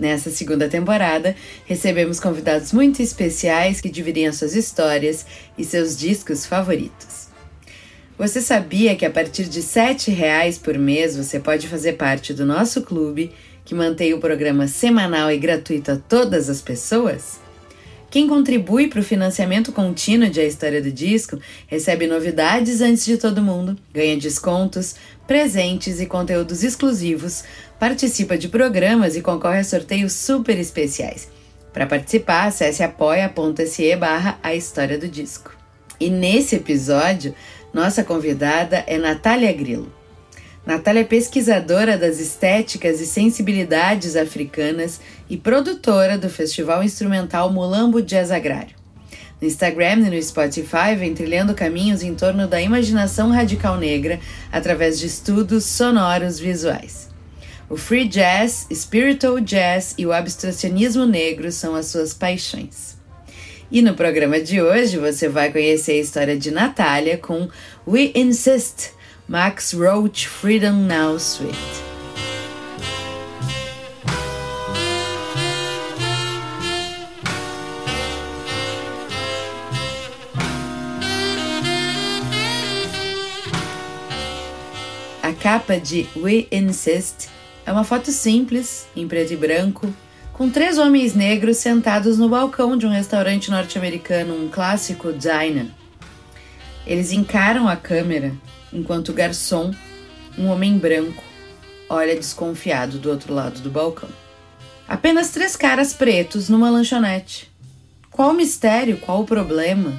Nessa segunda temporada, recebemos convidados muito especiais que dividem as suas histórias e seus discos favoritos. Você sabia que a partir de R$ reais por mês você pode fazer parte do nosso clube, que mantém o programa semanal e gratuito a todas as pessoas? Quem contribui para o financiamento contínuo de A História do Disco recebe novidades antes de todo mundo, ganha descontos, presentes e conteúdos exclusivos, participa de programas e concorre a sorteios super especiais. Para participar, acesse apoia.se barra a história do disco. E nesse episódio, nossa convidada é Natália Grilo. Natália é pesquisadora das estéticas e sensibilidades africanas e produtora do festival instrumental Mulambo Jazz Agrário. No Instagram e no Spotify vem trilhando caminhos em torno da imaginação radical negra através de estudos sonoros visuais. O free jazz, spiritual jazz e o abstracionismo negro são as suas paixões. E no programa de hoje você vai conhecer a história de Natália com We Insist, Max Roach Freedom Now Suite. capa de We Insist é uma foto simples, em preto e branco, com três homens negros sentados no balcão de um restaurante norte-americano, um clássico diner. Eles encaram a câmera enquanto o garçom, um homem branco, olha desconfiado do outro lado do balcão. Apenas três caras pretos numa lanchonete. Qual o mistério? Qual o problema?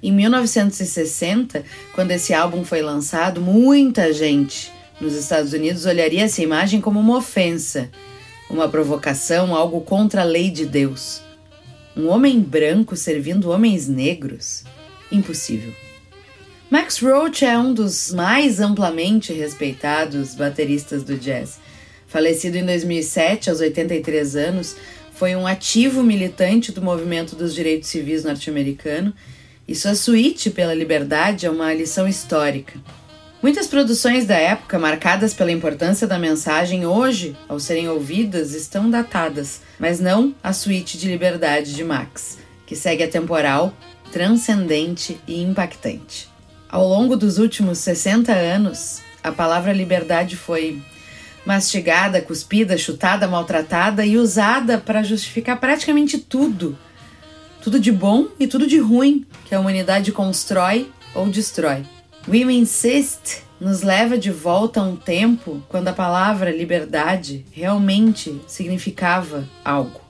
Em 1960, quando esse álbum foi lançado, muita gente nos Estados Unidos olharia essa imagem como uma ofensa, uma provocação, algo contra a lei de Deus. Um homem branco servindo homens negros? Impossível. Max Roach é um dos mais amplamente respeitados bateristas do jazz. Falecido em 2007, aos 83 anos, foi um ativo militante do movimento dos direitos civis norte-americano e sua suíte pela liberdade é uma lição histórica. Muitas produções da época, marcadas pela importância da mensagem, hoje, ao serem ouvidas, estão datadas, mas não a suíte de liberdade de Max, que segue atemporal, transcendente e impactante. Ao longo dos últimos 60 anos, a palavra liberdade foi mastigada, cuspida, chutada, maltratada e usada para justificar praticamente tudo tudo de bom e tudo de ruim que a humanidade constrói ou destrói. We Insist nos leva de volta a um tempo quando a palavra liberdade realmente significava algo.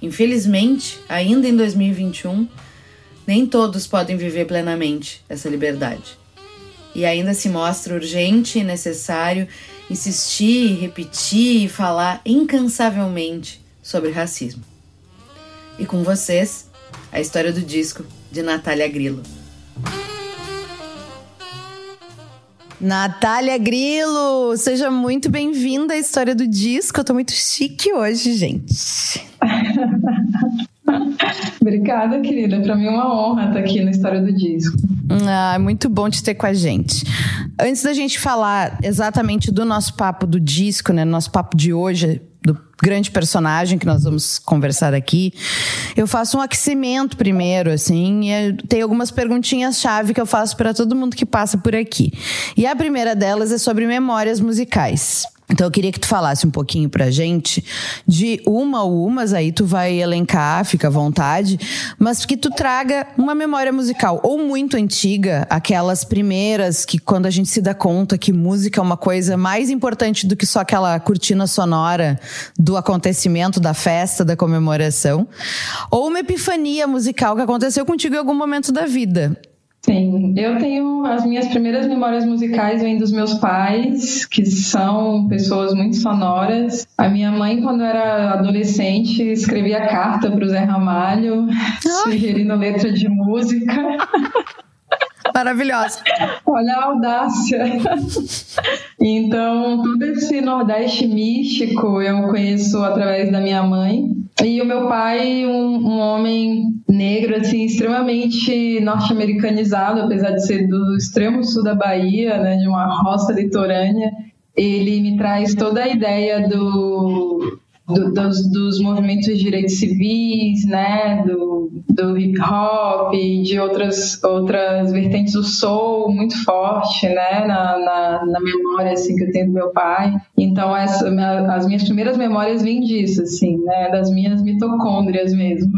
Infelizmente, ainda em 2021, nem todos podem viver plenamente essa liberdade. E ainda se mostra urgente e necessário insistir, repetir e falar incansavelmente sobre racismo. E com vocês, a história do disco de Natália Grilo. Natália Grilo, seja muito bem-vinda à história do disco. Eu tô muito chique hoje, gente. Obrigada, querida. Para mim é uma honra estar aqui na história do disco. Ah, muito bom te ter com a gente. Antes da gente falar exatamente do nosso papo do disco, né, nosso papo de hoje, grande personagem que nós vamos conversar aqui, eu faço um aquecimento primeiro, assim, e tem algumas perguntinhas-chave que eu faço para todo mundo que passa por aqui. E a primeira delas é sobre memórias musicais. Então eu queria que tu falasse um pouquinho pra gente de uma ou umas, aí tu vai elencar, fica à vontade, mas que tu traga uma memória musical ou muito antiga, aquelas primeiras que quando a gente se dá conta que música é uma coisa mais importante do que só aquela cortina sonora do acontecimento, da festa, da comemoração, ou uma epifania musical que aconteceu contigo em algum momento da vida. Sim, eu tenho as minhas primeiras memórias musicais vêm dos meus pais, que são pessoas muito sonoras. A minha mãe, quando era adolescente, escrevia carta para o Zé Ramalho, sugerindo letra de música. Maravilhosa. Olha a audácia. Então, todo esse Nordeste místico eu conheço através da minha mãe. E o meu pai, um, um homem negro, assim, extremamente norte-americanizado, apesar de ser do extremo sul da Bahia, né, de uma roça litorânea. Ele me traz toda a ideia do, do, dos, dos, movimentos de direitos civis, né, do, do hip hop, de outras, outras vertentes do soul muito forte, né, na, na, na, memória assim que eu tenho do meu pai. Então essa, as minhas primeiras memórias vêm disso, assim, né, das minhas mitocôndrias mesmo.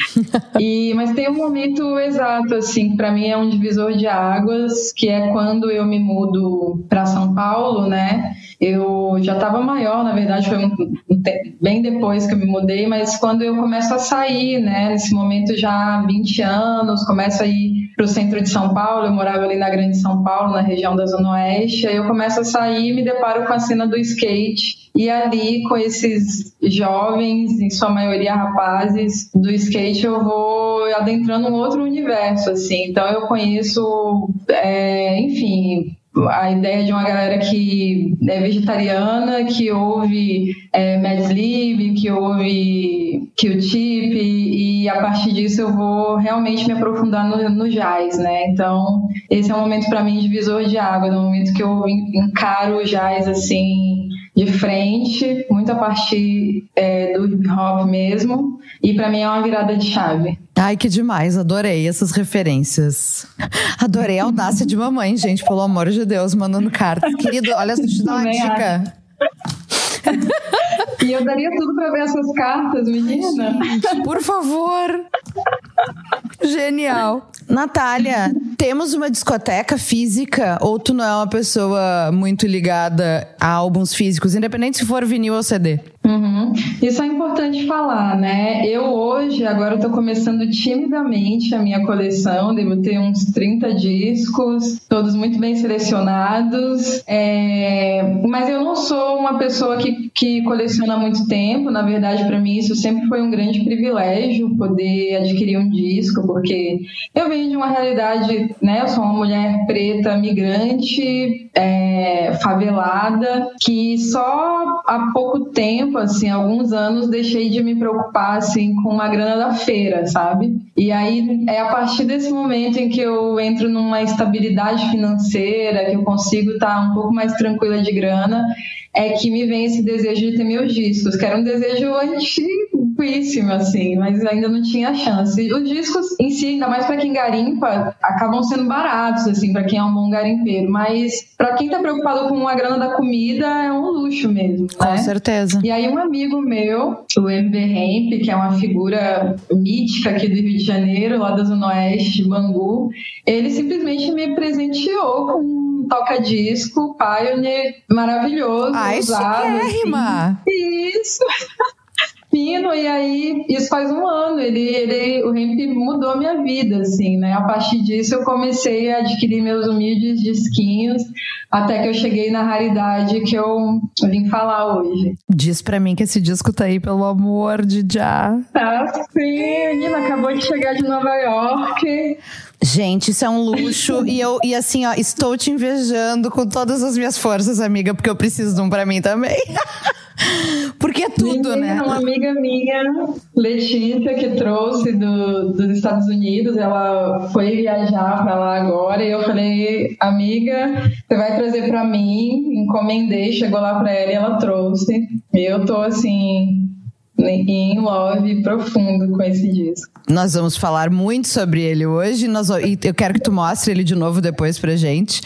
e mas tem um momento exato assim, para mim é um divisor de águas, que é quando eu me mudo para São Paulo, né? Eu já estava maior, na verdade, foi um, um, bem depois que eu me mudei, mas quando eu começo a sair, né, nesse momento já há 20 anos, começo a ir para o centro de São Paulo, eu morava ali na Grande São Paulo, na região da Zona Oeste, aí eu começo a sair e me deparo com a cena do skate, e ali com esses jovens, em sua maioria rapazes, do skate eu vou adentrando um outro universo, assim, então eu conheço, é, enfim, a ideia de uma galera que é vegetariana, que ouve é, Mad Lib, que ouve Q-Tip, e a partir disso eu vou realmente me aprofundar no, no jazz, né? Então, esse é um momento para mim divisor de água, no momento que eu encaro o jazz assim de frente, muito a partir é, do hip hop mesmo, e para mim é uma virada de chave. Ai, que demais, adorei essas referências. Adorei a audácia de mamãe, gente, pelo amor de Deus, mandando cartas. Querido, olha, deixa eu te dar uma dica. E eu daria tudo para ver essas cartas, menina. Gente, por favor. Genial. Natália, temos uma discoteca física ou tu não é uma pessoa muito ligada a álbuns físicos, independente se for vinil ou CD? Uhum. Isso é importante falar, né? Eu hoje, agora estou começando timidamente a minha coleção, devo ter uns 30 discos, todos muito bem selecionados, é... mas eu não sou uma pessoa que, que coleciona há muito tempo, na verdade, para mim isso sempre foi um grande privilégio poder adquirir um disco, porque eu venho de uma realidade, né? Eu sou uma mulher preta, migrante, é... favelada, que só há pouco tempo tempo, assim, alguns anos, deixei de me preocupar, assim, com a grana da feira, sabe? E aí é a partir desse momento em que eu entro numa estabilidade financeira, que eu consigo estar um pouco mais tranquila de grana, é que me vem esse desejo de ter meus discos, que era um desejo antiguíssimo, assim, mas ainda não tinha chance. Os discos em si, ainda mais para quem garimpa, acabam sendo baratos, assim, para quem é um bom garimpeiro, mas para quem tá preocupado com a grana da comida, é um luxo mesmo, né? Com certeza. E aí um amigo meu, o MB Hemp, que é uma figura mítica aqui do Rio de Janeiro, lá da Zona Oeste, Bangu, ele simplesmente me presenteou com um toca-disco Pioneer maravilhoso. Ai, usado, assim. Isso! fino, e aí isso faz um ano, ele, ele, o hemp mudou minha vida, assim, né? A partir disso eu comecei a adquirir meus humildes disquinhos, até que eu cheguei na raridade que eu vim falar hoje. Diz pra mim que esse disco tá aí, pelo amor de já. Tá sim, menina, acabou de chegar de Nova York. Gente, isso é um luxo. e eu, e assim, ó, estou te invejando com todas as minhas forças, amiga, porque eu preciso de um pra mim também. porque é tudo, Menina, né? Uma amiga minha, Letícia, que trouxe do, dos Estados Unidos, ela foi viajar pra lá agora, e eu falei, amiga, você vai trazer pra mim, encomendei, chegou lá pra ela e ela trouxe. E eu tô assim, em love profundo com esse disco. Nós vamos falar muito sobre ele hoje. Nós, e eu quero que tu mostre ele de novo depois pra gente.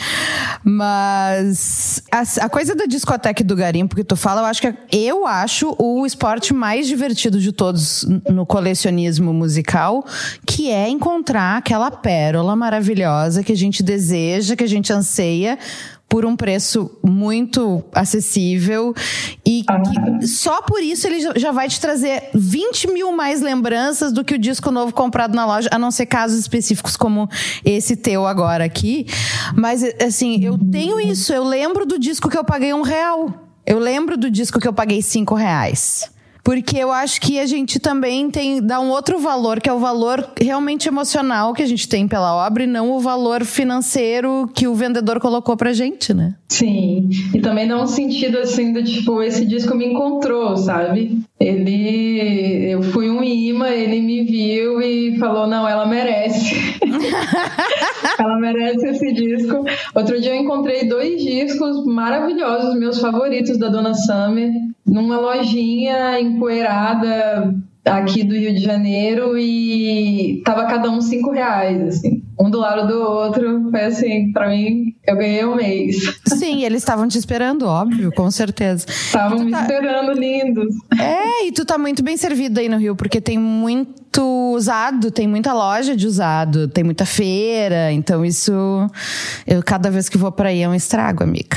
Mas a, a coisa da discoteca do garimpo que tu fala, eu acho que é, eu acho o esporte mais divertido de todos no colecionismo musical, que é encontrar aquela pérola maravilhosa que a gente deseja, que a gente anseia por um preço muito acessível e que só por isso ele já vai te trazer 20 mil mais lembranças do que o disco novo comprado na loja, a não ser casos específicos como esse teu agora aqui. Mas, assim, eu tenho isso. Eu lembro do disco que eu paguei um real. Eu lembro do disco que eu paguei cinco reais. Porque eu acho que a gente também tem dá um outro valor, que é o valor realmente emocional que a gente tem pela obra e não o valor financeiro que o vendedor colocou pra gente, né? Sim. E também dá um sentido assim do tipo, esse disco me encontrou, sabe? Ele eu fui um imã, ele me viu e falou: "Não, ela merece". ela merece esse disco. Outro dia eu encontrei dois discos maravilhosos, meus favoritos da Dona Summer numa lojinha empoeirada aqui do Rio de Janeiro e tava cada um cinco reais, assim. Um do lado do outro. Foi assim, pra mim, eu ganhei um mês. Sim, eles estavam te esperando, óbvio, com certeza. Estavam me tá... esperando, lindos. É, e tu tá muito bem servido aí no Rio, porque tem muito usado, tem muita loja de usado, tem muita feira, então isso. Eu cada vez que vou pra aí é um estrago, amiga.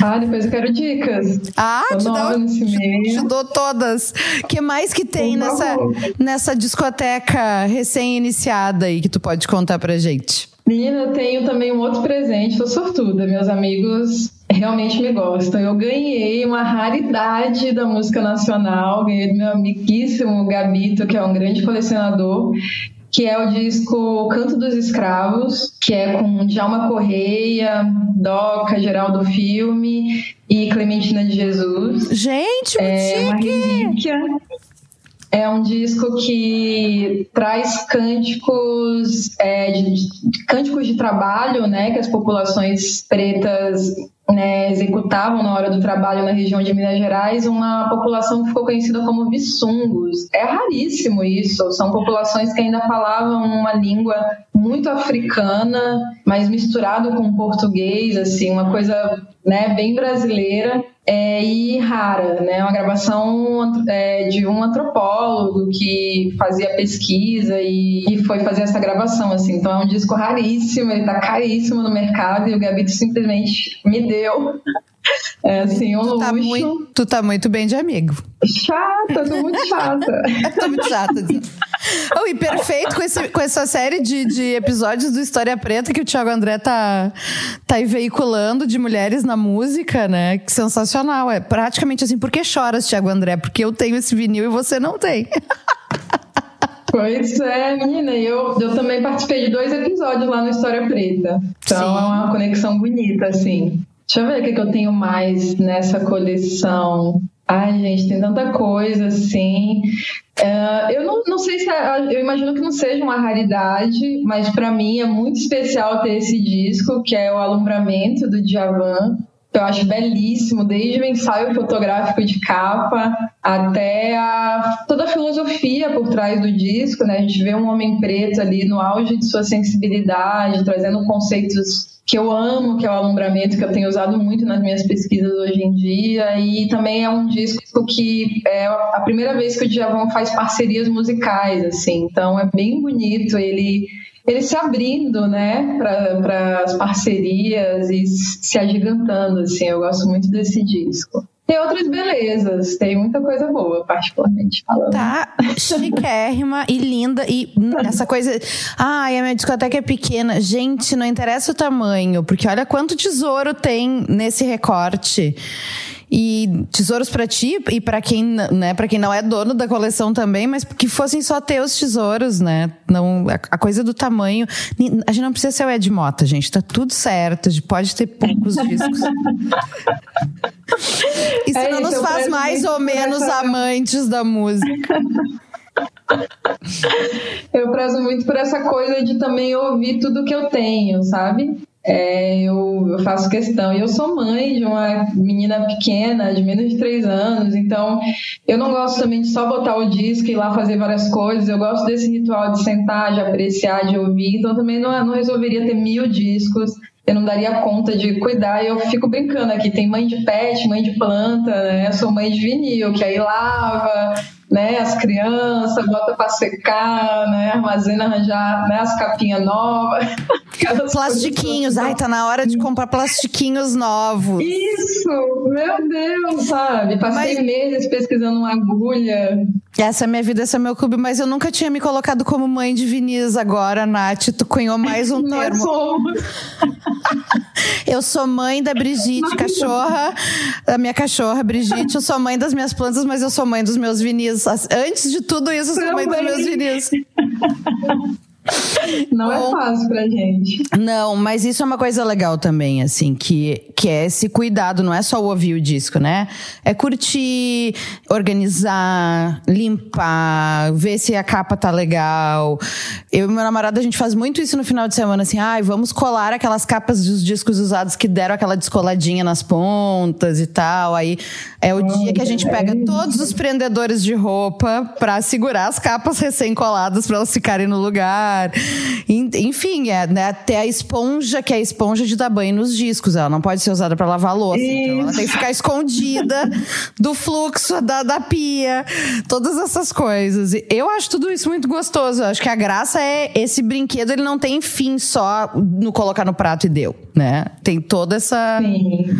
Ah, depois eu quero dicas. Ah, te, dou, te dou todas. O que mais que tem nessa, nessa discoteca recém-iniciada aí que tu pode contar pra gente? Menina, eu tenho também um outro presente, tô sortuda. Meus amigos realmente me gostam. Eu ganhei uma raridade da música nacional, ganhei do meu amiguíssimo Gabito, que é um grande colecionador que é o disco Canto dos Escravos, que é com Djalma Correia, Doca, Geraldo Filme e Clementina de Jesus. Gente, é uma relíquia. É um disco que traz cânticos, é, de, de, cânticos de trabalho, né, que as populações pretas né, executavam na hora do trabalho na região de Minas Gerais uma população que ficou conhecida como Vissungos. É raríssimo isso, são populações que ainda falavam uma língua muito africana, mas misturado com português, assim, uma coisa né, bem brasileira é, e rara, né? Uma gravação é, de um antropólogo que fazia pesquisa e, e, foi fazer essa gravação, assim. Então é um disco raríssimo, ele tá caríssimo no mercado e o Gabito simplesmente me deu. É assim, um tu tá luxo. Muito, tu tá muito bem de amigo. Chata, tô muito chata. tô muito chata. oh, e perfeito com, esse, com essa série de, de episódios do História Preta que o Thiago André tá, tá aí veiculando de mulheres na música, né? Que sensacional. É praticamente assim, por que choras, Thiago André? Porque eu tenho esse vinil e você não tem. Pois é, menina, eu, eu também participei de dois episódios lá no História Preta. Então Sim. é uma conexão bonita, assim. Deixa eu ver o que, eu tenho mais nessa coleção. Ai, gente, tem tanta coisa assim. Uh, eu não, não sei se. É, eu imagino que não seja uma raridade, mas para mim é muito especial ter esse disco, que é o Alumbramento do Djavan. Eu acho belíssimo, desde o ensaio fotográfico de capa até a, toda a filosofia por trás do disco. Né? A gente vê um homem preto ali no auge de sua sensibilidade, trazendo conceitos que eu amo, que é o alumbramento, que eu tenho usado muito nas minhas pesquisas hoje em dia, e também é um disco que é a primeira vez que o Djavan faz parcerias musicais, assim, então é bem bonito ele ele se abrindo, né, para as parcerias e se agigantando, assim, eu gosto muito desse disco. Tem outras belezas, tem muita coisa boa, particularmente falando. Tá chiquérrima e linda. E essa coisa. Ai, a minha discoteca é pequena. Gente, não interessa o tamanho, porque olha quanto tesouro tem nesse recorte. E tesouros para ti e para quem, né, para quem não é dono da coleção também, mas que fossem só teus tesouros, né? Não a, coisa do tamanho, a gente não precisa ser o Ed Mota, gente, tá tudo certo, a gente pode ter poucos discos. Isso é não isso, nos faz mais ou menos amantes da música. Eu prezo muito por essa coisa de também ouvir tudo que eu tenho, sabe? É, eu, eu, faço questão. E eu sou mãe de uma menina pequena, de menos de três anos, então eu não gosto também de só botar o disco e ir lá fazer várias coisas. Eu gosto desse ritual de sentar, de apreciar, de ouvir. Então também não, não resolveria ter mil discos. Eu não daria conta de cuidar. E eu fico brincando aqui: tem mãe de pet, mãe de planta, né? Eu sou mãe de vinil, que aí lava, né, as crianças, bota para secar, né, armazena, arranjar né, as capinhas novas. Plastiquinhos, ai, tá na hora de comprar plastiquinhos novos. Isso, meu Deus, sabe? Passei Mas... meses pesquisando uma agulha. Essa é minha vida, esse é meu clube, mas eu nunca tinha me colocado como mãe de Vinícius agora, Nath. Tu cunhou mais um Nós termo. Somos. eu sou mãe da Brigitte, cachorra, da minha cachorra, Brigitte. Eu sou mãe das minhas plantas, mas eu sou mãe dos meus Vinícius. Antes de tudo isso, eu sou Também. mãe dos meus Vinícius. Não é Bom, é fácil pra gente. Não, mas isso é uma coisa legal também, assim, que, que é esse cuidado, não é só ouvir o disco, né? É curtir, organizar, limpar, ver se a capa tá legal. Eu e meu namorado, a gente faz muito isso no final de semana, assim, ai, ah, vamos colar aquelas capas dos discos usados que deram aquela descoladinha nas pontas e tal. Aí é o dia que a gente pega todos os prendedores de roupa pra segurar as capas recém-coladas pra elas ficarem no lugar lugar. Enfim, é, né, até a esponja, que é a esponja de dar banho nos discos. Ela não pode ser usada para lavar louça. Então ela tem que ficar escondida do fluxo da, da pia. Todas essas coisas. Eu acho tudo isso muito gostoso. Eu acho que a graça é esse brinquedo, ele não tem fim só no colocar no prato e deu, né? Tem toda essa. Sim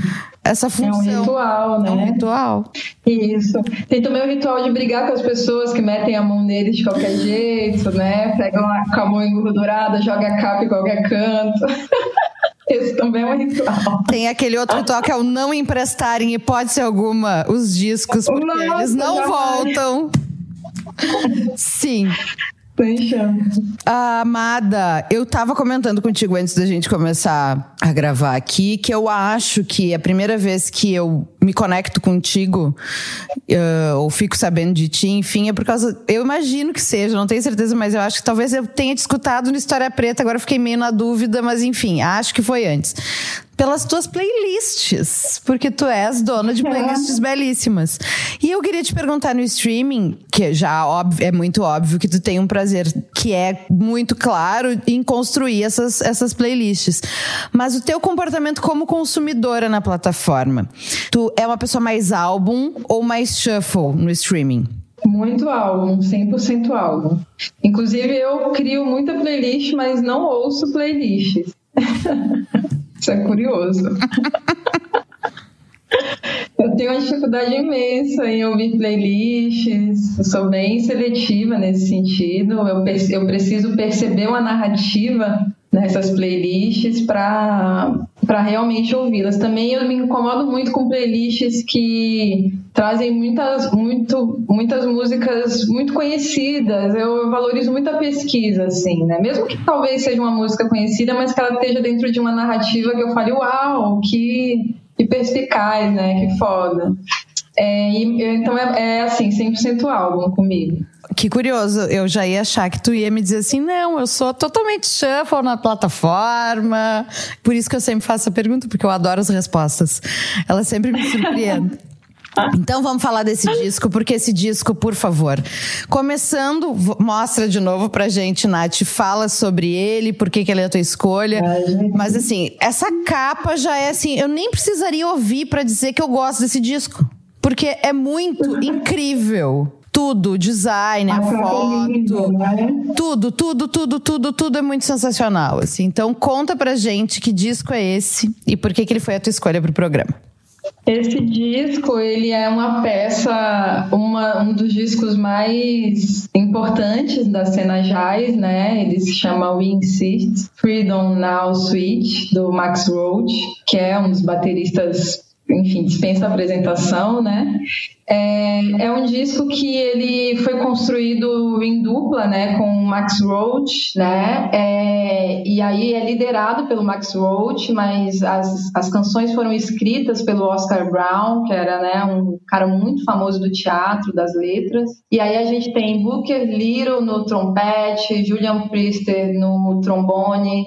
essa função. É um ritual, né? É um ritual. Isso. Tem também o ritual de brigar com as pessoas que metem a mão neles de qualquer jeito, né? Pegam com a mão engordurada, joga a capa em qualquer canto. Esse também é um ritual. Tem aquele outro ritual que é o não emprestarem hipótese alguma os discos, porque Nossa, eles não voltam. Sim. Ah, Amada, eu tava comentando contigo antes da gente começar a gravar aqui que eu acho que a primeira vez que eu me conecto contigo, uh, ou fico sabendo de ti, enfim, é por causa. Eu imagino que seja, não tenho certeza, mas eu acho que talvez eu tenha te escutado no História Preta, agora fiquei meio na dúvida, mas enfim, acho que foi antes pelas tuas playlists, porque tu és dona de playlists é. belíssimas. E eu queria te perguntar no streaming, que já é muito óbvio que tu tem um prazer que é muito claro em construir essas, essas playlists. Mas o teu comportamento como consumidora na plataforma, tu é uma pessoa mais álbum ou mais shuffle no streaming? Muito álbum, 100% álbum. Inclusive, eu crio muita playlist, mas não ouço playlists. Isso é curioso. Eu tenho uma dificuldade imensa em ouvir playlists, eu sou bem seletiva nesse sentido. Eu, eu preciso perceber uma narrativa nessas playlists para realmente ouvi-las. Também eu me incomodo muito com playlists que trazem muitas, muito, muitas músicas muito conhecidas. Eu valorizo muito a pesquisa, assim, né? Mesmo que talvez seja uma música conhecida, mas que ela esteja dentro de uma narrativa que eu fale, uau, que, que perspicaz, né? Que foda. É, e, então é, é assim, 100% álbum comigo. Que curioso, eu já ia achar que tu ia me dizer assim, não, eu sou totalmente shuffle na plataforma. Por isso que eu sempre faço a pergunta, porque eu adoro as respostas. Ela sempre me surpreende. Então vamos falar desse disco, porque esse disco, por favor. Começando, mostra de novo pra gente, Nath, fala sobre ele, por que, que ele é a tua escolha. Mas assim, essa capa já é assim, eu nem precisaria ouvir para dizer que eu gosto desse disco. Porque é muito incrível tudo, design, a, a foto, lindo, né? tudo, tudo, tudo, tudo, tudo é muito sensacional, assim. Então conta pra gente que disco é esse e por que que ele foi a tua escolha pro programa. Esse disco, ele é uma peça, uma, um dos discos mais importantes da cena jazz, né? Ele se chama We Insist, Freedom Now Switch, do Max Roach, que é um dos bateristas enfim, dispensa apresentação, né? É, é um disco que ele foi construído em dupla, né, com o Max Roach, né? É, e aí é liderado pelo Max Roach, mas as, as canções foram escritas pelo Oscar Brown, que era, né, um cara muito famoso do teatro, das letras. E aí a gente tem Booker Little no trompete, Julian Priester no trombone,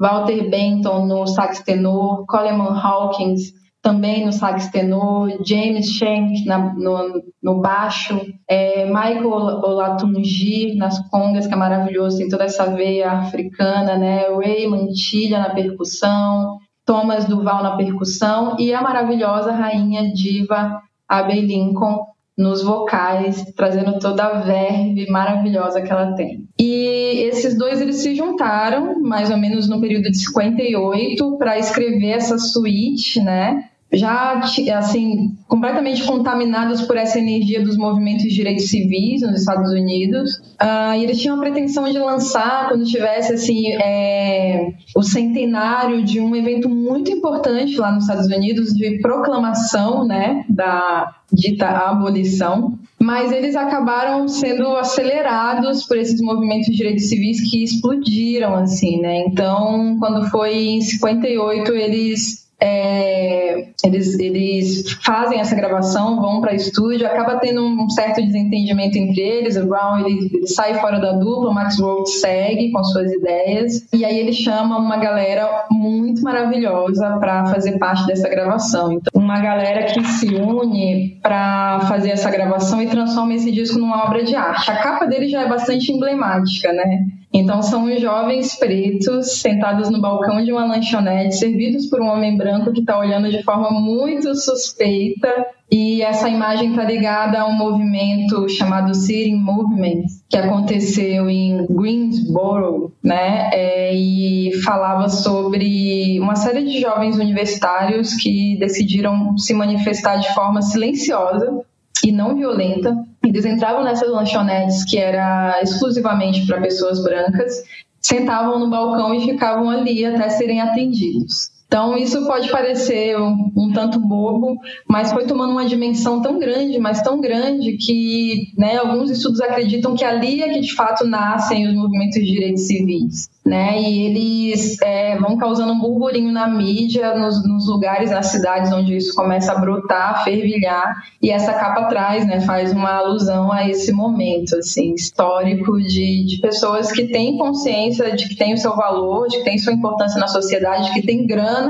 Walter Benton no sax tenor, Coleman Hawkins também no sax tenor, James Shank na, no, no, baixo, é, Michael Olatunji nas congas, que é maravilhoso, tem toda essa veia africana, né? Ray Mantilha na percussão, Thomas Duval na percussão e a maravilhosa rainha diva Abbey Lincoln nos vocais, trazendo toda a verve maravilhosa que ela tem. E esses dois eles se juntaram, mais ou menos no período de 58, para escrever essa suíte, né? Já assim completamente contaminados por essa energia dos movimentos de direitos civis nos Estados Unidos. Uh, e eles tinham a pretensão de lançar quando tivesse assim é, o centenário de um evento muito importante lá nos Estados Unidos de proclamação né da dita abolição. Mas eles acabaram sendo acelerados por esses movimentos de direitos civis que explodiram assim né. Então quando foi em 58 eles é, eles, eles fazem essa gravação, vão para estúdio, acaba tendo um certo desentendimento entre eles. O Brown ele, ele sai fora da dupla, o Max Roach segue com suas ideias, e aí ele chama uma galera muito maravilhosa para fazer parte dessa gravação. Então, uma galera que se une para fazer essa gravação e transforma esse disco numa obra de arte. A capa dele já é bastante emblemática, né? Então são os jovens pretos sentados no balcão de uma lanchonete, servidos por um homem branco que está olhando de forma muito suspeita. E essa imagem está ligada a um movimento chamado Sitting Movement, que aconteceu em Greensboro, né? É, e falava sobre uma série de jovens universitários que decidiram se manifestar de forma silenciosa e não violenta. Eles entravam nessas lanchonetes que era exclusivamente para pessoas brancas, sentavam no balcão e ficavam ali até serem atendidos. Então, isso pode parecer um, um, tanto bobo, mas foi tomando uma dimensão tão grande, mas tão grande, que né, alguns estudos acreditam que ali é que de fato nascem os movimentos de direitos civis né? E eles é, vão causando um burburinho na mídia, nos, nos, lugares, nas cidades onde isso começa a brotar, fervilhar, e essa capa atrás, né, faz uma alusão a esse momento, assim, histórico de, de pessoas que têm consciência de que tem o seu valor, de que tem sua importância na sociedade, de que tem grana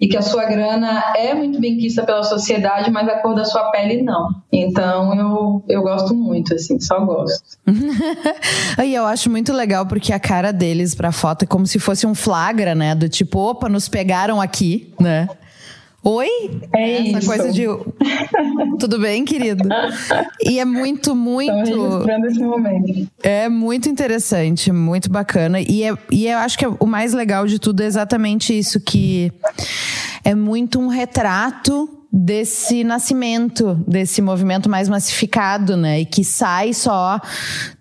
e que a sua grana é muito bem quista pela sociedade, mas a cor da sua pele não. Então eu, eu gosto muito, assim, só gosto. e eu acho muito legal porque a cara deles pra foto é como se fosse um flagra, né? Do tipo, opa, nos pegaram aqui, né? Oi? É Essa isso. coisa de. Tudo bem, querido? E é muito, muito. esse momento. É muito interessante, muito bacana. E, é, e eu acho que o mais legal de tudo é exatamente isso: que é muito um retrato desse nascimento, desse movimento mais massificado, né? E que sai só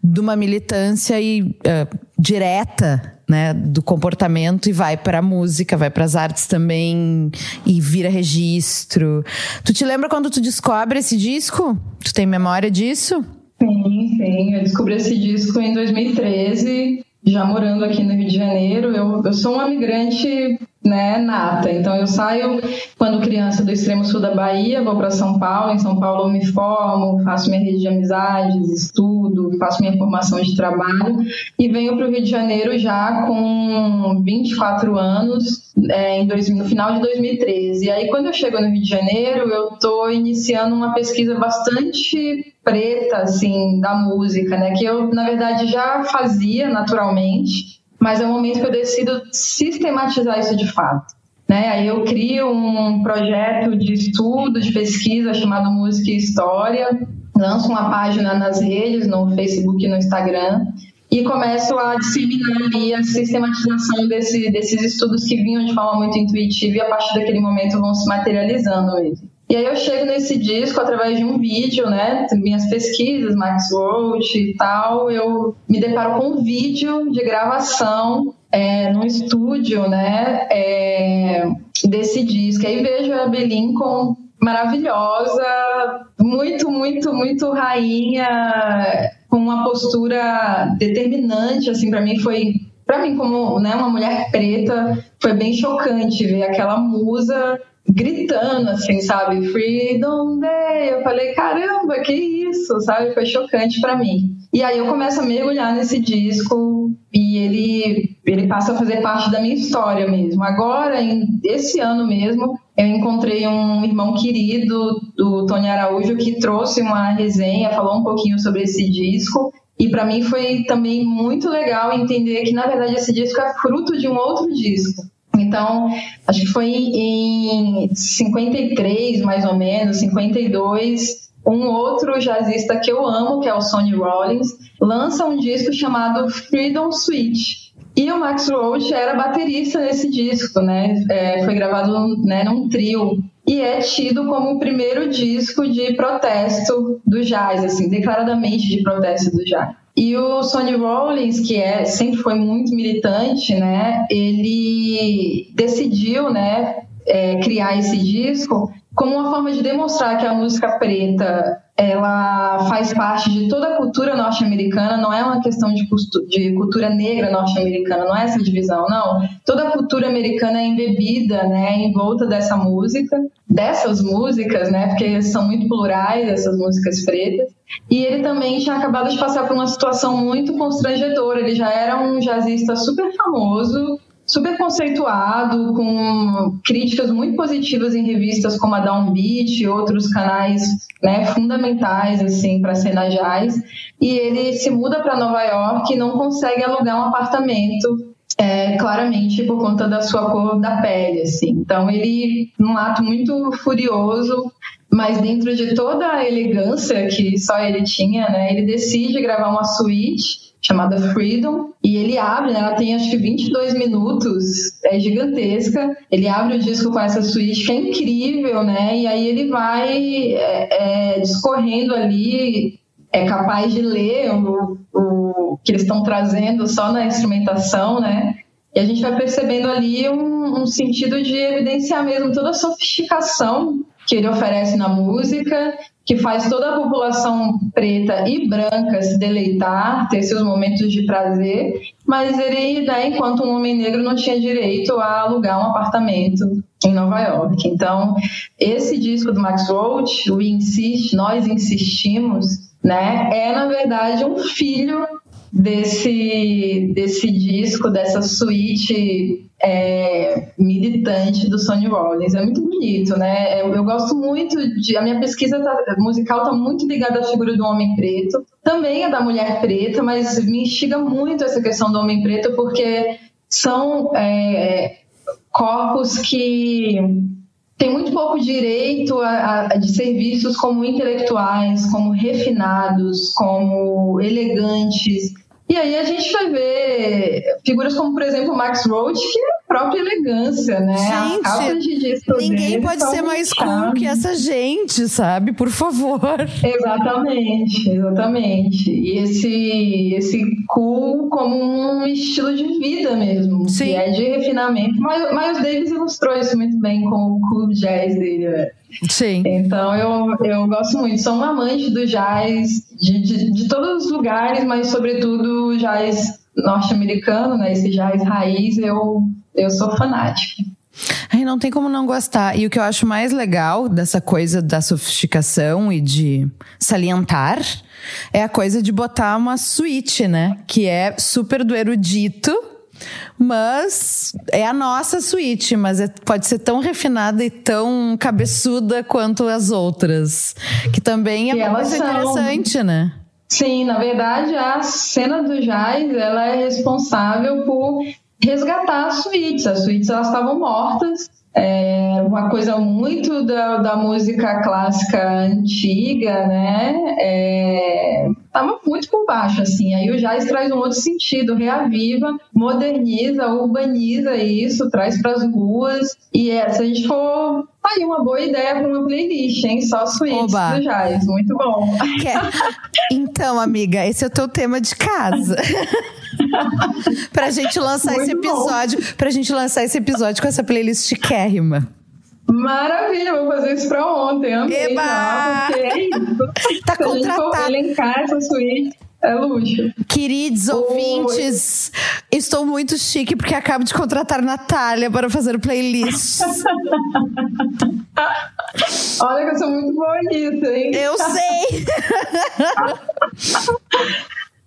de uma militância e, uh, direta né, do comportamento e vai para a música, vai para as artes também e vira registro. Tu te lembra quando tu descobre esse disco? Tu tem memória disso? Sim, sim. Eu descobri esse disco em 2013, já morando aqui no Rio de Janeiro. Eu, eu sou uma migrante né, nata. Então eu saio quando criança do extremo sul da Bahia, vou para São Paulo, em São Paulo eu me formo, faço minha rede de amizades, estudo, faço minha formação de trabalho e venho para o Rio de Janeiro já com 24 anos, é, em dois, no final de 2013. E aí quando eu chego no Rio de Janeiro, eu estou iniciando uma pesquisa bastante preta assim da música, né, que eu na verdade já fazia naturalmente mas é o momento que eu decido sistematizar isso de fato. Né? Aí eu crio um projeto de estudo, de pesquisa chamado Música e História, lanço uma página nas redes, no Facebook e no Instagram, e começo a disseminar ali a sistematização desse, desses estudos que vinham de forma muito intuitiva e a partir daquele momento vão se materializando mesmo. E aí eu chego nesse disco através de um vídeo, né? Minhas pesquisas, Max Roach e tal, eu me deparo com um vídeo de gravação é, no estúdio, né? É, desse disco. Aí vejo a Belincoln maravilhosa, muito, muito, muito rainha, com uma postura determinante, assim, para mim foi para mim como né, uma mulher preta foi bem chocante ver aquela musa gritando, assim, sabe? Freedom Day. Eu falei, caramba, que isso, sabe? Foi chocante para mim. E aí eu começo a mergulhar nesse disco e ele, ele passa a fazer parte da minha história mesmo. Agora, em, esse ano mesmo, eu encontrei um irmão querido do Tony Araújo que trouxe uma resenha, falou um pouquinho sobre esse disco. E para mim foi também muito legal entender que, na verdade, esse disco é fruto de um outro disco. Então, acho que foi em 53, mais ou menos, 52, um outro jazzista que eu amo, que é o Sonny Rollins, lança um disco chamado Freedom Suite. E o Max Roach era baterista nesse disco, né? É, foi gravado né, num trio e é tido como o primeiro disco de protesto do jazz, assim, declaradamente de protesto do jazz. E o Sonny Rollins, que é, sempre foi muito militante, né, ele decidiu, né, é, criar esse disco como uma forma de demonstrar que a música preta ela faz parte de toda a cultura norte-americana, não é uma questão de, de cultura negra norte-americana, não é essa divisão, não. Toda a cultura americana é embebida, né, em volta dessa música, dessas músicas, né, porque são muito plurais essas músicas pretas. E ele também tinha acabado de passar por uma situação muito constrangedora. Ele já era um jazzista super famoso, super conceituado, com críticas muito positivas em revistas como a Downbeat e outros canais né, fundamentais assim para a cena jazz. E ele se muda para Nova York e não consegue alugar um apartamento é, claramente por conta da sua cor da pele, assim. Então ele, num ato muito furioso, mas dentro de toda a elegância que só ele tinha, né, ele decide gravar uma suíte chamada Freedom, e ele abre, né, ela tem acho que 22 minutos, é gigantesca, ele abre o disco com essa suíte que é incrível, né, e aí ele vai é, é, discorrendo ali, é capaz de ler o, o que eles estão trazendo só na instrumentação, né, e a gente vai percebendo ali um, um sentido de evidenciar mesmo toda a sofisticação que ele oferece na música que faz toda a população preta e branca se deleitar, ter seus momentos de prazer, mas ele, né, enquanto um homem negro, não tinha direito a alugar um apartamento em Nova York. Então, esse disco do Max Roach, o Insist, Nós Insistimos, né, é, na verdade, um filho desse, desse disco, dessa suíte é, militante do Sonny Rollins. É muito bonito, né? Eu, eu gosto muito de. A minha pesquisa tá, musical está muito ligada à figura do homem preto, também a da mulher preta, mas me instiga muito essa questão do homem preto, porque são é, corpos que têm muito pouco direito a, a, de ser vistos como intelectuais, como refinados, como elegantes e aí a gente vai ver figuras como, por exemplo, Max Roach, que é própria elegância, né? Gente, ninguém pode ser mais cool que essa gente, sabe? Por favor. Exatamente, exatamente. E esse, esse cool como um estilo de vida mesmo. Sim. Que é de refinamento. Mas Miles Davis ilustrou isso muito bem com o cool jazz dele, né? Sim. Então eu, eu gosto muito. Sou uma amante do jazz de, de, de todos os lugares, mas sobretudo jazz norte-americano, né? Esse jazz raiz, eu, eu sou fanática. Ai, não tem como não gostar. E o que eu acho mais legal dessa coisa da sofisticação e de salientar é a coisa de botar uma suíte, né? Que é super do erudito mas é a nossa suíte, mas é, pode ser tão refinada e tão cabeçuda quanto as outras. Que também é são... interessante, né? Sim, na verdade, a cena do jazz ela é responsável por resgatar as suítes. As suítes elas estavam mortas é uma coisa muito da, da música clássica antiga, né? É, tava muito por baixo, assim. Aí o jazz traz um outro sentido, reaviva, moderniza, urbaniza isso, traz para as ruas. E é, se a gente for Tá aí uma boa ideia para uma playlist, hein? Só suítes Oba. do jazz. Muito bom. Então, amiga, esse é o teu tema de casa. pra gente lançar Muito esse episódio. Bom. Pra gente lançar esse episódio com essa playlist kérrima. Maravilha, vou fazer isso pra ontem. Amei, Eba! Já, porque é isso. Tá contratado. elencar essa suíte. É luxo. Queridos Oi. ouvintes, estou muito chique porque acabo de contratar Natália para fazer o playlist. Olha que eu sou muito boa nisso, hein? Eu sei!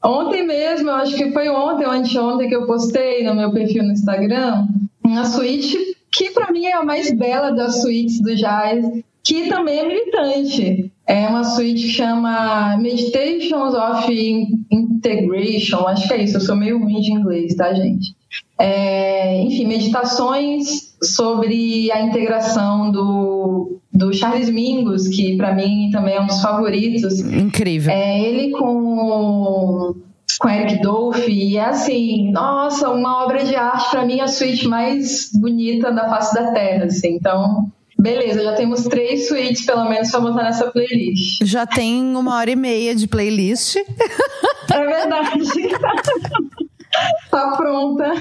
Ontem mesmo, eu acho que foi ontem ou anteontem que eu postei no meu perfil no Instagram uma suíte que para mim é a mais bela das suítes do jazz, que também é militante. É uma suíte que chama Meditations of Integration, acho que é isso, eu sou meio ruim de inglês, tá, gente? É, enfim, meditações sobre a integração do, do Charles Mingus, que para mim também é um dos favoritos. Incrível. É ele com com Eric Dolphy e é assim, nossa, uma obra de arte para mim a suíte mais bonita da face da Terra, assim. Então, beleza, já temos três suítes pelo menos para botar nessa playlist. Já tem uma hora e meia de playlist. É verdade. tá pronta.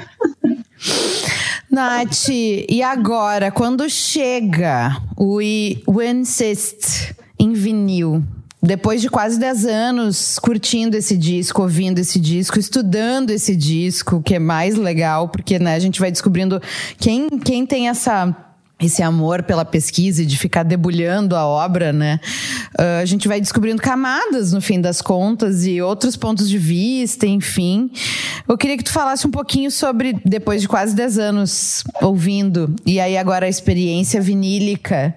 Nath, e agora, quando chega o Insist em vinil, depois de quase 10 anos curtindo esse disco, ouvindo esse disco, estudando esse disco, que é mais legal, porque né, a gente vai descobrindo quem, quem tem essa esse amor pela pesquisa e de ficar debulhando a obra, né? Uh, a gente vai descobrindo camadas no fim das contas e outros pontos de vista, enfim. Eu queria que tu falasse um pouquinho sobre, depois de quase 10 anos ouvindo, e aí agora a experiência vinílica.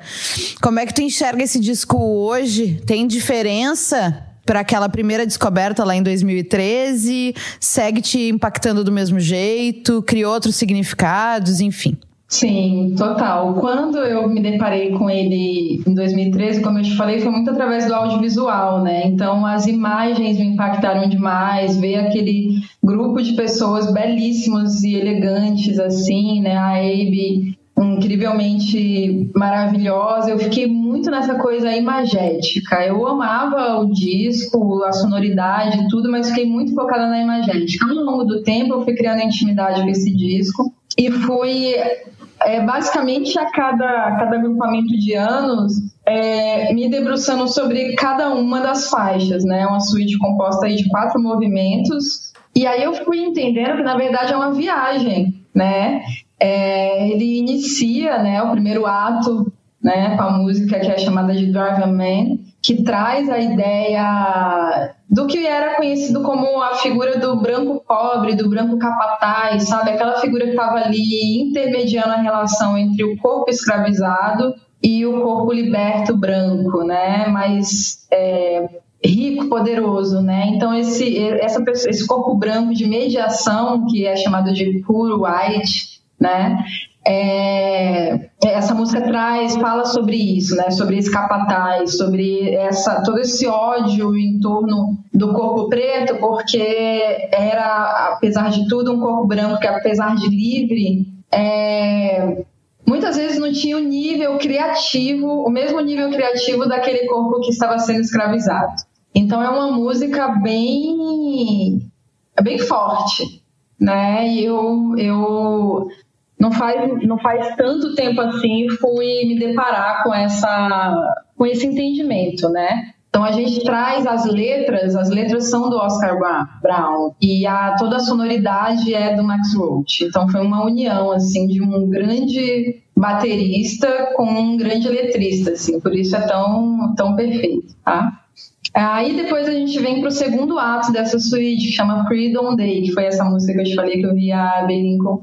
Como é que tu enxerga esse disco hoje? Tem diferença para aquela primeira descoberta lá em 2013? Segue te impactando do mesmo jeito? Criou outros significados? Enfim. Sim, total. Quando eu me deparei com ele em 2013, como eu te falei, foi muito através do audiovisual, né? Então as imagens me impactaram demais, ver aquele grupo de pessoas belíssimos e elegantes assim, né? A Abe incrivelmente maravilhosa. Eu fiquei muito nessa coisa imagética. Eu amava o disco, a sonoridade, tudo, mas fiquei muito focada na imagética. Ao longo do tempo, eu fui criando intimidade com esse disco e fui é, basicamente a cada, cada agrupamento de anos é, me debruçando sobre cada uma das faixas, né? Uma suíte composta aí de quatro movimentos. E aí eu fui entendendo que na verdade é uma viagem, né? É, ele inicia, né, o primeiro ato, né, com a música que é chamada de Drive a Man, que traz a ideia do que era conhecido como a figura do branco pobre, do branco capataz, sabe? Aquela figura que estava ali intermediando a relação entre o corpo escravizado e o corpo liberto branco, né? Mas é, rico, poderoso, né? Então esse essa esse corpo branco de mediação que é chamado de puro white, né? É, essa música traz, fala sobre isso, né? Sobre esse capataz, sobre essa, todo esse ódio em torno do corpo preto, porque era, apesar de tudo, um corpo branco que, apesar de livre, é, muitas vezes não tinha o nível criativo, o mesmo nível criativo daquele corpo que estava sendo escravizado. Então é uma música bem, bem forte, né? E eu, eu não faz, não faz tanto tempo assim fui me deparar com, essa, com esse entendimento, né? Então a gente traz as letras, as letras são do Oscar Brown e a, toda a sonoridade é do Max Roach. Então foi uma união assim de um grande baterista com um grande letrista, assim, por isso é tão, tão perfeito, tá? Aí depois a gente vem para o segundo ato dessa suíte, que chama Freedom Day, que foi essa música que eu te falei que eu vi a Belincoln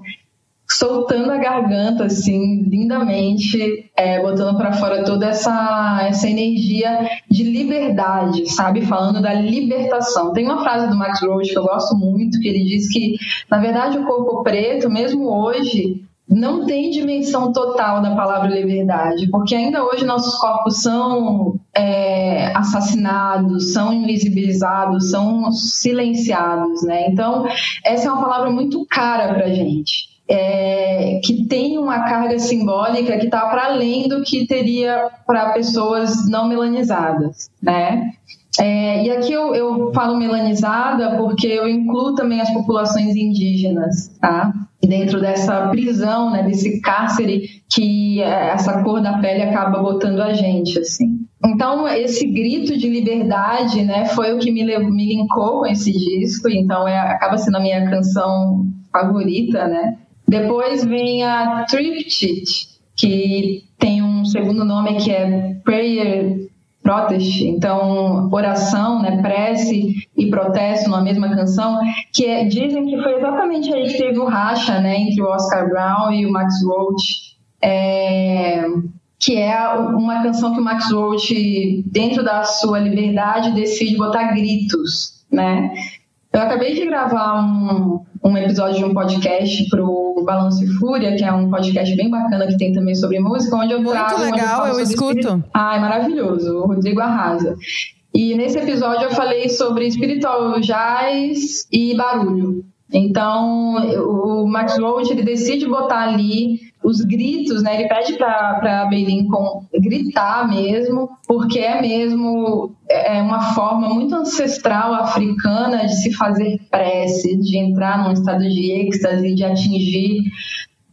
soltando a garganta assim lindamente, é, botando para fora toda essa essa energia de liberdade, sabe, falando da libertação. Tem uma frase do Max Roach que eu gosto muito que ele diz que na verdade o corpo preto, mesmo hoje, não tem dimensão total da palavra liberdade, porque ainda hoje nossos corpos são é, assassinados, são invisibilizados, são silenciados, né? Então essa é uma palavra muito cara para gente é, que tem uma carga simbólica que está para além do que teria para pessoas não melanizadas, né? É, e aqui eu, eu, falo melanizada porque eu incluo também as populações indígenas, tá? Dentro dessa prisão, né, desse cárcere que é, essa cor da pele acaba botando a gente, assim. Então, esse grito de liberdade, né, foi o que me, me linkou com esse disco, então é, acaba sendo a minha canção favorita, né? Depois vem a Triptych, que tem um segundo nome que é Prayer Protest, então oração, né, prece e protesto numa mesma canção, que é, dizem que foi exatamente aí que teve o racha, né, entre o Oscar Brown e o Max Roach, é, que é uma canção que o Max Roach, dentro da sua liberdade, decide botar gritos, né, Eu acabei de gravar um, um episódio de um podcast pro Balanço e Fúria, que é um podcast bem bacana que tem também sobre música, onde eu Muito trago... legal, eu, eu escuto. Ah, é maravilhoso. O Rodrigo arrasa. E nesse episódio eu falei sobre espiritual jazz e barulho. Então, o Max Roach, ele decide botar ali os gritos, né? Ele pede para a Lincoln gritar mesmo, porque é mesmo é uma forma muito ancestral africana de se fazer prece, de entrar num estado de êxtase, de atingir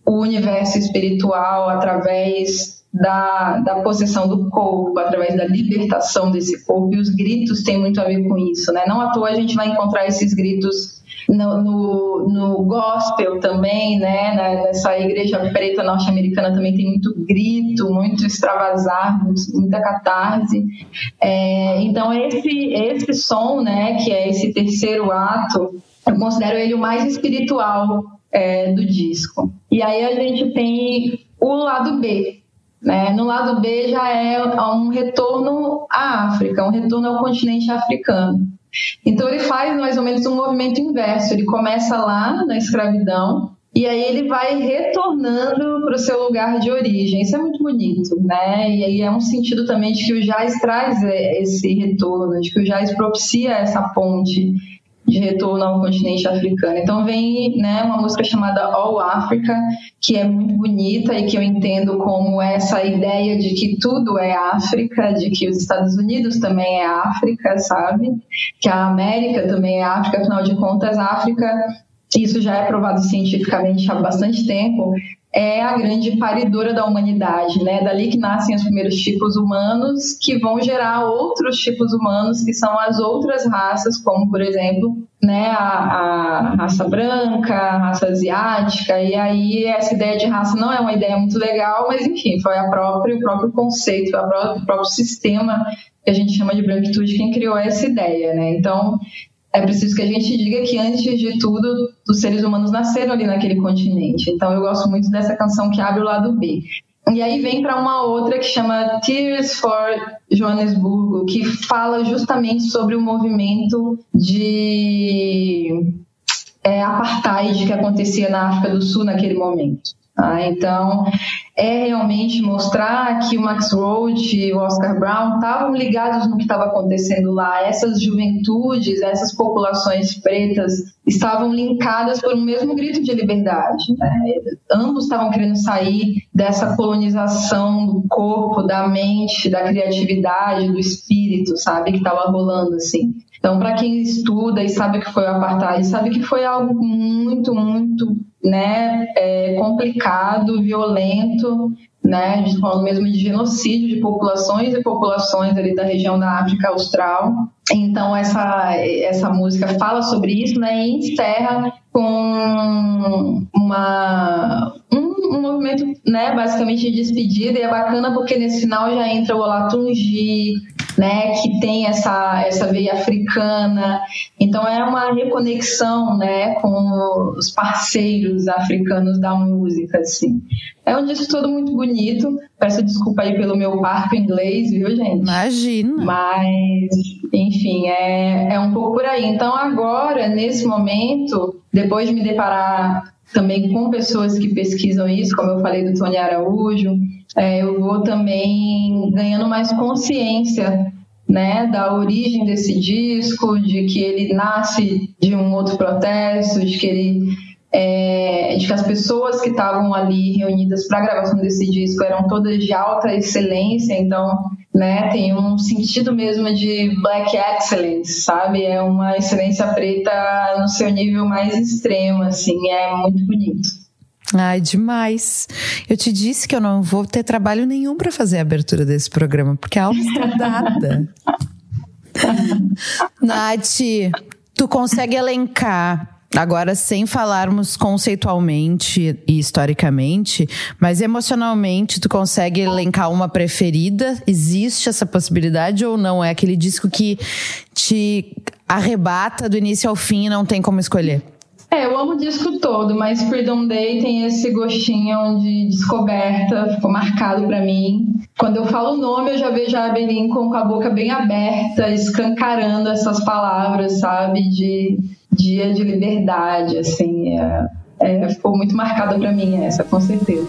o universo espiritual através da, da possessão do corpo, através da libertação desse corpo. E os gritos têm muito a ver com isso, né? Não à toa a gente vai encontrar esses gritos no, no, no, gospel também, né? Nessa igreja preta norte-americana também tem muito grito, muito extravasar, muita catarse. É, então esse esse som, né? Que é esse terceiro ato, eu considero ele o mais espiritual é, do disco. E aí a gente tem o lado B, né? No lado B já é um retorno à África, um retorno ao continente africano. Então ele faz mais ou menos um movimento inverso. Ele começa lá na escravidão e aí ele vai retornando para o seu lugar de origem. Isso é muito bonito, né? E aí é um sentido também de que o jazz traz esse retorno, de que o jazz propicia essa ponte de retorno ao continente africano. Então vem né, uma música chamada All Africa, que é muito bonita e que eu entendo como essa ideia de que tudo é África, de que os Estados Unidos também é África, sabe? Que a América também é África, afinal de contas, África, isso já é provado cientificamente há bastante tempo, é a grande paridora da humanidade, né? Dali que nascem os primeiros tipos humanos que vão gerar outros tipos humanos que são as outras raças, como por exemplo, né, a, a raça branca, a raça asiática, e aí essa ideia de raça não é uma ideia muito legal, mas enfim, foi a própria, o próprio conceito, o próprio sistema que a gente chama de branquitude quem criou essa ideia, né? Então, é preciso que a gente diga que, antes de tudo, os seres humanos nasceram ali naquele continente. Então, eu gosto muito dessa canção que abre o lado B. E aí vem para uma outra que chama Tears for Joanesburgo, que fala justamente sobre o movimento de é, apartheid que acontecia na África do Sul naquele momento. Tá? Então, é realmente mostrar que o Max Roach e o Oscar Brown estavam ligados no que estava acontecendo lá. Essas juventudes, essas populações pretas estavam linkadas por um mesmo grito de liberdade. Né? Ambos estavam querendo sair dessa colonização do corpo, da mente, da criatividade, do espírito, sabe, que estava rolando assim. Então, para quem estuda e sabe o que foi o apartheid, sabe que foi algo muito, muito né, é, complicado, violento, né, a gente falando mesmo de genocídio de populações e populações ali da região da África Austral. Então essa essa música fala sobre isso, né, e encerra com uma um, um, movimento, né, basicamente de despedida e é bacana porque nesse final já entra o Olatunji, né, que tem essa, essa veia africana. Então é uma reconexão, né, com os parceiros africanos da música, assim. É um disco todo muito bonito. Peço desculpa aí pelo meu barco inglês, viu, gente? Imagina. Mas, enfim, é, é um pouco por aí. Então agora, nesse momento, depois de me deparar também com pessoas que pesquisam isso, como eu falei do Tony Araújo, é, eu vou também ganhando mais consciência né, da origem desse disco, de que ele nasce de um outro protesto, de que ele é, de que as pessoas que estavam ali reunidas para a gravação desse disco eram todas de alta excelência, então né, tem um sentido mesmo de black excellence, sabe? É uma excelência preta no seu nível mais extremo, assim, é muito bonito. Ai, demais. Eu te disse que eu não vou ter trabalho nenhum para fazer a abertura desse programa, porque a aula está dada. Nath, tu consegue elencar Agora, sem falarmos conceitualmente e historicamente, mas emocionalmente, tu consegue elencar uma preferida? Existe essa possibilidade ou não? É aquele disco que te arrebata do início ao fim e não tem como escolher? É, eu amo o disco todo, mas Freedom Day tem esse gostinho de descoberta, ficou marcado para mim. Quando eu falo o nome, eu já vejo a Abelin com a boca bem aberta, escancarando essas palavras, sabe? De dia de liberdade, assim, é, é, ficou muito marcada para mim essa, com certeza.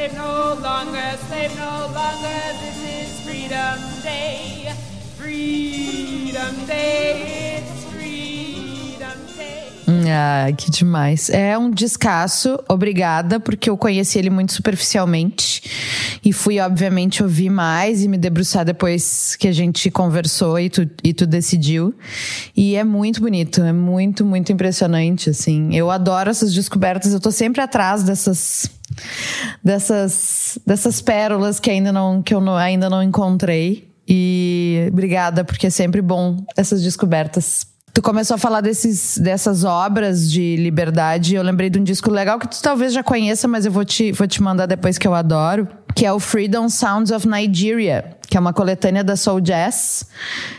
Slave no longer, slave no longer, this is Freedom Day. Freedom Day, Ah, que demais. É um descasso. Obrigada, porque eu conheci ele muito superficialmente. E fui, obviamente, ouvir mais e me debruçar depois que a gente conversou e tu, e tu decidiu. E é muito bonito, é muito, muito impressionante, assim. Eu adoro essas descobertas, eu tô sempre atrás dessas dessas dessas pérolas que ainda não que eu não, ainda não encontrei. E obrigada, porque é sempre bom essas descobertas. Tu começou a falar desses, dessas obras de liberdade. Eu lembrei de um disco legal que tu talvez já conheça, mas eu vou te, vou te mandar depois que eu adoro. Que é o Freedom Sounds of Nigeria, que é uma coletânea da Soul Jazz,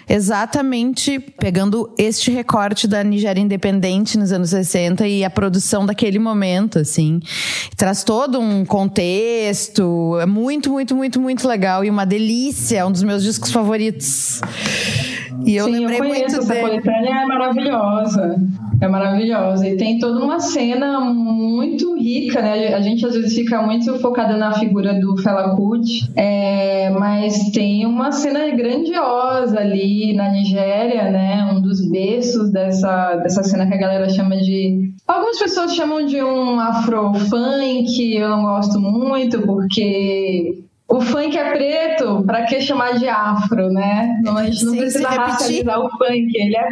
exatamente pegando este recorte da Nigéria independente nos anos 60 e a produção daquele momento, assim. Traz todo um contexto, é muito, muito, muito, muito legal e uma delícia, é um dos meus discos favoritos. E eu Sim, lembrei eu conheço muito essa dele. coletânea, é maravilhosa. É maravilhosa. E tem toda uma cena muito rica, né? A gente às vezes fica muito focada na figura do Fela Kuti, é, mas tem uma cena grandiosa ali na Nigéria, né? Um dos berços dessa, dessa cena que a galera chama de. Algumas pessoas chamam de um afro-funk, eu não gosto muito, porque o funk é preto, para que chamar de afro, né? Não, a gente não Sim, precisa racializar o funk, ele é,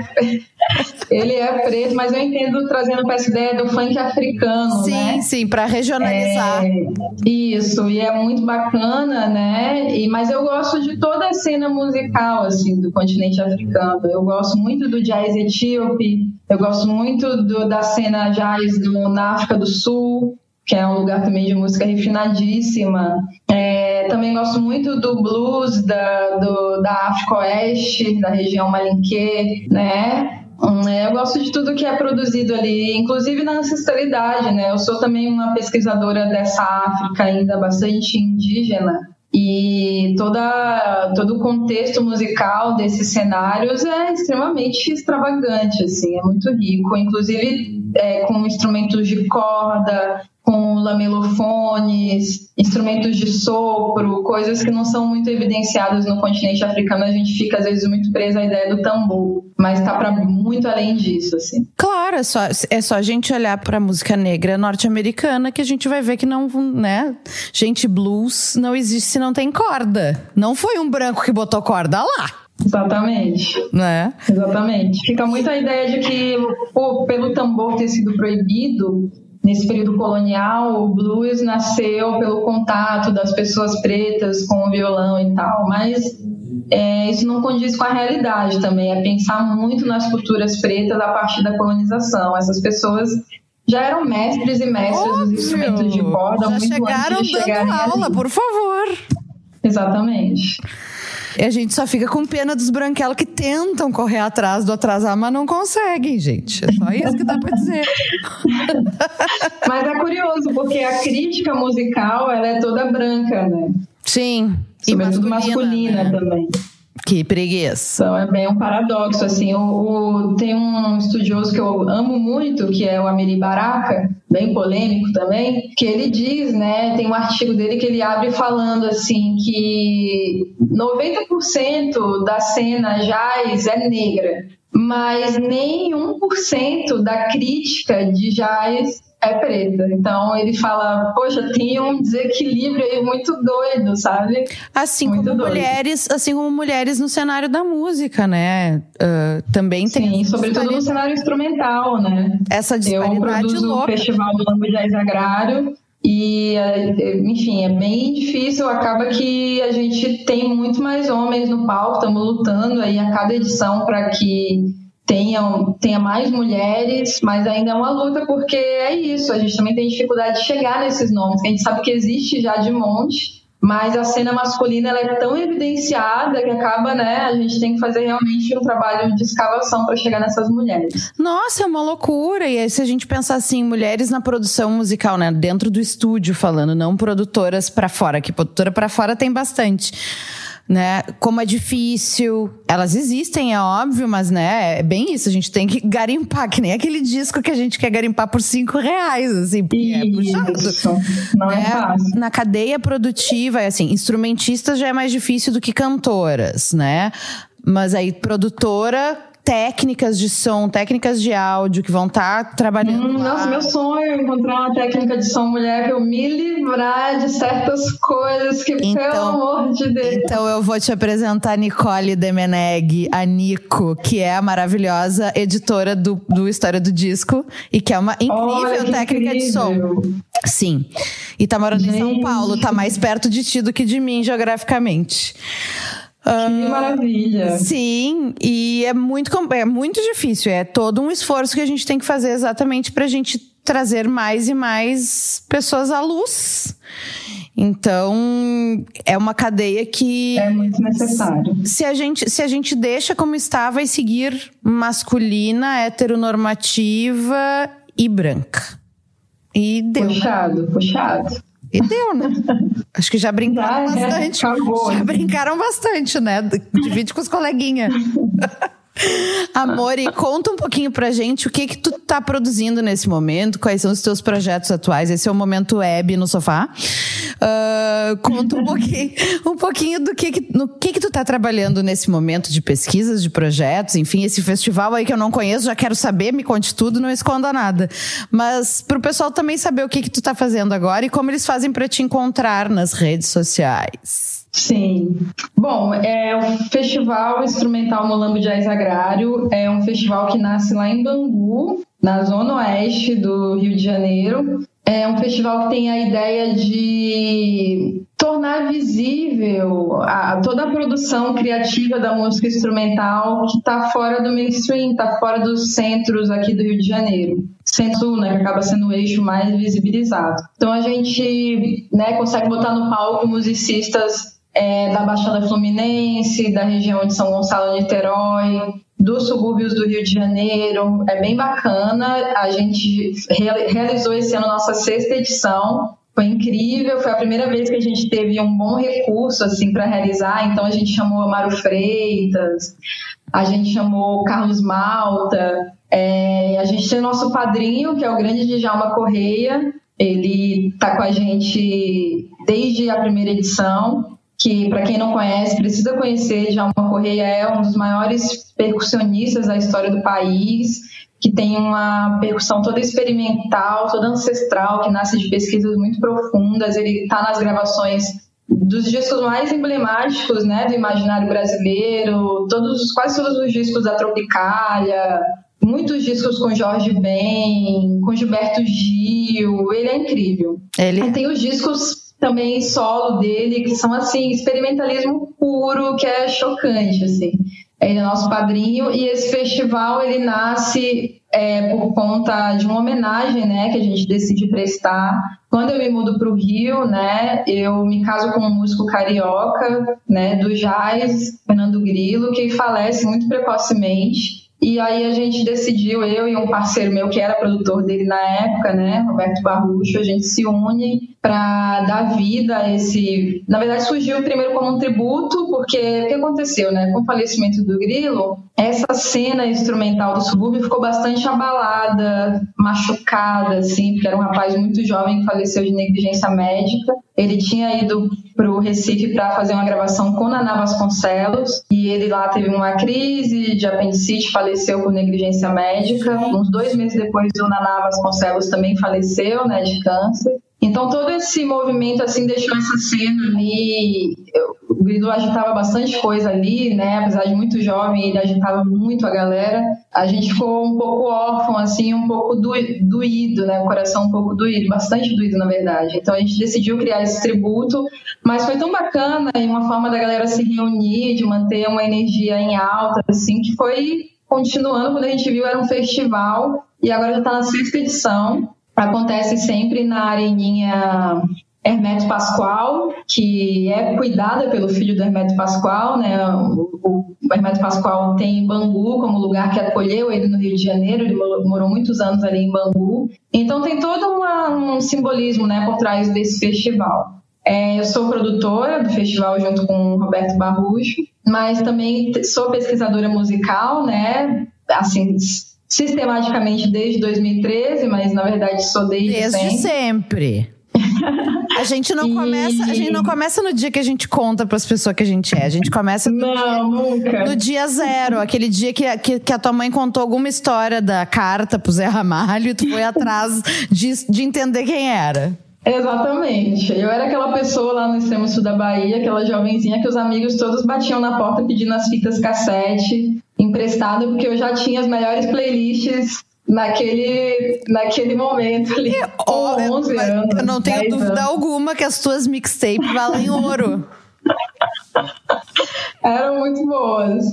ele é preto, mas eu entendo trazendo para essa ideia do funk africano, Sim, né? sim, para regionalizar. É, isso, e é muito bacana, né? E, mas eu gosto de toda a cena musical, assim, do continente africano. Eu gosto muito do jazz etíope, eu gosto muito do, da cena jazz do, na África do Sul, que é um lugar também de música refinadíssima. É, também gosto muito do blues da, do, da África Oeste, da região Malinquê, né? Hum, é, Eu gosto de tudo que é produzido ali, inclusive na ancestralidade, né? Eu sou também uma pesquisadora dessa África ainda bastante indígena e toda, todo o contexto musical desses cenários é extremamente extravagante, assim, é muito rico, inclusive é, com instrumentos de corda, com lamelofones, instrumentos de sopro, coisas que não são muito evidenciadas no continente africano. A gente fica às vezes muito preso à ideia do tambor, mas está para muito além disso, assim. Claro, é só, é só a gente olhar pra música negra norte-americana que a gente vai ver que não, né? Gente, blues não existe se não tem corda. Não foi um branco que botou corda lá, Exatamente. né? Exatamente. Fica muito a ideia de que, pô, pelo tambor ter sido proibido, nesse período colonial, o blues nasceu pelo contato das pessoas pretas com o violão e tal, mas é, isso não condiz com a realidade também, é pensar muito nas culturas pretas a partir da colonização. Essas pessoas já eram mestres e mestras dos instrumentos de corda Já muito chegaram antes de dando aula, ali. por favor. Exatamente. E a gente só fica com pena dos branquelos que tentam correr atrás do atrasar, mas não conseguem, gente. É só isso que dá pra dizer. Mas é curioso, porque a crítica musical ela é toda branca, né? Sim. E Sobretudo masculina, né? também. Que preguiça. Então é bem um paradoxo, assim. O, o- tem um estudioso que eu amo muito, que é o Amiri Baraka, bem polêmico também, que ele diz, né, tem um artigo dele que ele abre falando, assim, que 90% da cena jazz é negra, mas nem 1% da crítica de jazz é preta. Então ele fala, poxa, tem um desequilíbrio aí muito doido, sabe? Assim Muito como doido. mulheres, assim como mulheres no cenário da música, né? Ah, também tem Sim, sobretudo no cenário instrumental, né? essa Eu disparidade produzo o louca. Festival do Lambo Jazz Agrário e, eh, enfim, é bem difícil. Acaba que a gente tem muito mais homens no palco, estamos lutando aí a cada edição para que tenham, tenha mais mulheres, mas ainda é uma luta porque é isso, a gente também tem dificuldade de chegar nesses nomes, a gente sabe que existe já de monte, mas a cena masculina ela é tão evidenciada que acaba, né, a gente tem que fazer realmente um trabalho de escavação para chegar nessas mulheres. Nossa, é uma loucura. E aí se a gente pensar assim, mulheres na produção musical, né, dentro do estúdio falando, não produtoras para fora, que produtora para fora tem bastante né? Como é difícil. Elas existem, é óbvio, mas né, é bem isso. A gente tem que garimpar, que nem aquele disco que a gente quer garimpar por cinco reais, assim, porque é puxado. Não é, é fácil. Na cadeia produtiva, assim, instrumentistas já é mais difícil do que cantoras, né? Mas aí, produtora, técnicas de som, técnicas de áudio que vão estar tá trabalhando. Hum, nossa, meu sonho é encontrar uma técnica de som mulher para eu me livrar de certas coisas que, então, pelo amor de Deus. Então eu vou te apresentar a Nicole Demeneg, a Nico, que é a maravilhosa editora do, do História do Disco e que é uma incrível Olha, técnica incrível. de som. Sim. E tá morando Gente. em São Paulo, tá mais perto de ti do que de mim geograficamente. Que maravilha! Sim, e é muito, é muito difícil. É todo um esforço que a gente tem que fazer exatamente para a gente trazer mais e mais pessoas à luz. Então, é uma cadeia que. É muito necessário. Se a gente, se a gente deixa como está, vai seguir masculina, heteronormativa e branca. E deu. Puxado, puxado. E deu, né? Acho que já brincaram já, bastante. É, já brincaram bastante, né? Divide com os coleguinhas. Amor, e conta um pouquinho pra gente o que que tu tá produzindo nesse momento, quais são os teus projetos atuais. Esse é o momento web no sofá. Uh, conta um pouquinho, um pouquinho do que, que no que que tu tá trabalhando nesse momento de pesquisas, de projetos, enfim, esse festival aí que eu não conheço, já quero saber, me conte tudo, não esconda nada. Mas pro pessoal também saber o que que tu tá fazendo agora e como eles fazem para te encontrar nas redes sociais. Sim. Bom, é o Festival Instrumental Molambo Jazz Agrário é um festival que nasce lá em Bangu, na zona oeste do Rio de Janeiro. É um festival que tem a ideia de tornar visível a, toda a produção criativa da música instrumental que está fora do mainstream, está fora dos centros aqui do Rio de Janeiro. Centro, né, que acaba sendo o eixo mais visibilizado. Então a gente né, consegue botar no palco musicistas é, da Baixada Fluminense, da região de São Gonçalo Niterói, dos subúrbios do Rio de Janeiro. É bem bacana. A gente realizou esse ano nossa sexta edição. Foi incrível, foi a primeira vez que a gente teve um bom recurso assim para realizar. Então a gente chamou Amaro Freitas, a gente chamou Carlos Malta, é, a gente tem o nosso padrinho, que é o grande Djalma Correia. Ele está com a gente desde a primeira edição que, para quem não conhece, precisa conhecer. Djalma Correia é um dos maiores percussionistas da história do país, que tem uma percussão toda experimental, toda ancestral, que nasce de pesquisas muito profundas. Ele está nas gravações dos discos mais emblemáticos né, do imaginário brasileiro, todos, quase todos os discos da Tropicália, muitos discos com Jorge Ben, com Gilberto Gil, ele é incrível. Ele... Tem os discos também solo dele, que são assim, experimentalismo puro, que é chocante, assim. Ele é nosso padrinho e esse festival ele nasce é, por conta de uma homenagem, né, que a gente decide prestar. Quando eu me mudo para o Rio, né, eu me caso com um músico carioca, né, do jazz, Fernando Grilo, que falece muito precocemente. E aí a gente decidiu, eu e um parceiro meu que era produtor dele na época, né, Roberto Barrucho, a gente se une para dar vida a esse. Na verdade, surgiu primeiro como um tributo, porque o que aconteceu, né? Com o falecimento do Grilo, essa cena instrumental do subúrbio ficou bastante abalada, machucada, assim, porque era um rapaz muito jovem que faleceu de negligência médica. Ele tinha ido para o Recife para fazer uma gravação com Naná Vasconcelos e ele lá teve uma crise de apendicite, faleceu por negligência médica. Uns dois meses depois, o Naná Vasconcelos também faleceu, né, de câncer. Então todo esse movimento assim deixou essa cena ali. O Grilo agitava bastante coisa ali, né? Apesar de muito jovem, ele agitava muito a galera. A gente ficou um pouco órfão, assim, um pouco doído, né? O coração um pouco doído, bastante doído, na verdade. Então a gente decidiu criar esse tributo, mas foi tão bacana e uma forma da galera se reunir, de manter uma energia em alta, assim, que foi continuando. Quando a gente viu, era um festival e agora já está na sexta edição acontece sempre na Areninha Hermeto Pascoal, que é cuidada pelo filho do Hermeto Pascoal, né? O, o, Hermeto Pascoal tem Bangu como lugar que acolheu ele no Rio de Janeiro, ele morou muitos anos ali em Bangu. Então tem todo uma, um simbolismo, né, por trás desse festival. É, eu sou produtora do festival junto com o Roberto Barrucho, mas também sou pesquisadora musical, né? Assim, sistematicamente desde 2013, mas na verdade sou desde, desde sempre. sempre. A gente não e... começa, a gente não começa no dia que a gente conta para as pessoas que a gente é. A gente começa no, não, dia, no dia zero, aquele dia que, que, que, a tua mãe contou alguma história da carta pro Zé Ramalho e tu foi atrás de, de entender quem era. Exatamente. Eu era aquela pessoa lá no extremo sul da Bahia, aquela jovenzinha que os amigos todos batiam na porta pedindo as fitas cassete emprestado, porque eu já tinha as melhores playlists naquele, naquele momento ali, com 11 anos. Eu não tenho dúvida anos. alguma que as tuas mixtapes valem ouro. Eram muito boas.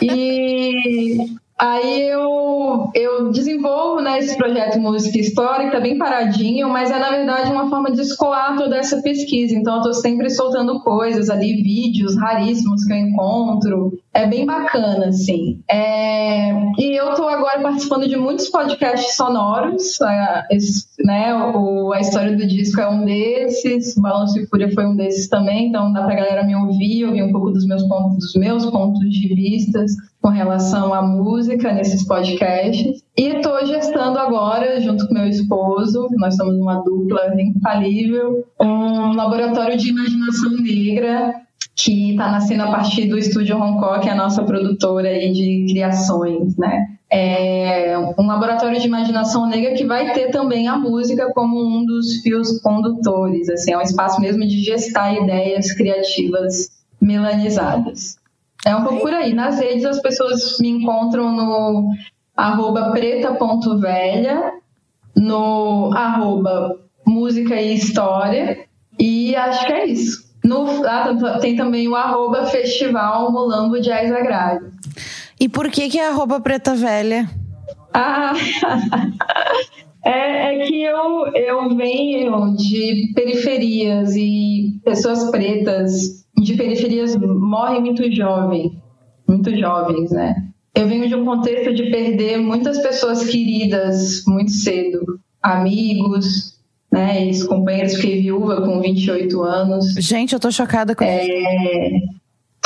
E Aí eu, eu desenvolvo né, esse projeto Música História, que está bem paradinho, mas é na verdade uma forma de escoar toda essa pesquisa. Então eu estou sempre soltando coisas ali, vídeos raríssimos que eu encontro. É bem bacana, assim. É... E eu estou agora participando de muitos podcasts sonoros. A, esse, né, o, a história do disco é um desses, Balanço e Fúria foi um desses também, então dá para a galera me ouvir, ouvir um pouco dos meus pontos, dos meus pontos de vistas com relação à música nesses podcasts. E estou gestando agora, junto com meu esposo, nós somos uma dupla infalível, um laboratório de imaginação negra que está nascendo a partir do Estúdio Hong Kong, que é a nossa produtora de criações, né? É um laboratório de imaginação negra que vai ter também a música como um dos fios condutores, assim, é um espaço mesmo de gestar ideias criativas melanizadas. É um pouco por aí. Nas redes as pessoas me encontram no arroba preta.velha, no arroba música e história, e acho que é isso. No, tem também o arroba festival Molambo Jazz Agrário. E por que que é arroba preta velha? Ah, é, é, que eu, eu venho de periferias e pessoas pretas de periferias morrem muito jovem, muito jovens, né? Eu venho de um contexto de perder muitas pessoas queridas muito cedo, amigos, né, ex-companheiros, fiquei viúva com 28 anos. Gente, eu tô chocada com é, isso.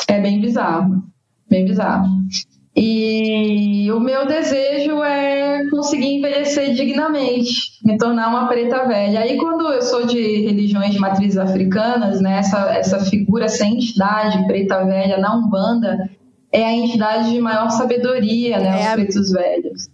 É bem bizarro, bem bizarro. E o meu desejo é conseguir envelhecer dignamente, me tornar uma preta velha. Aí, quando eu sou de religiões de matrizes africanas, né, essa, essa figura, essa entidade preta velha na Umbanda é a entidade de maior sabedoria, né, é os pretos velhos.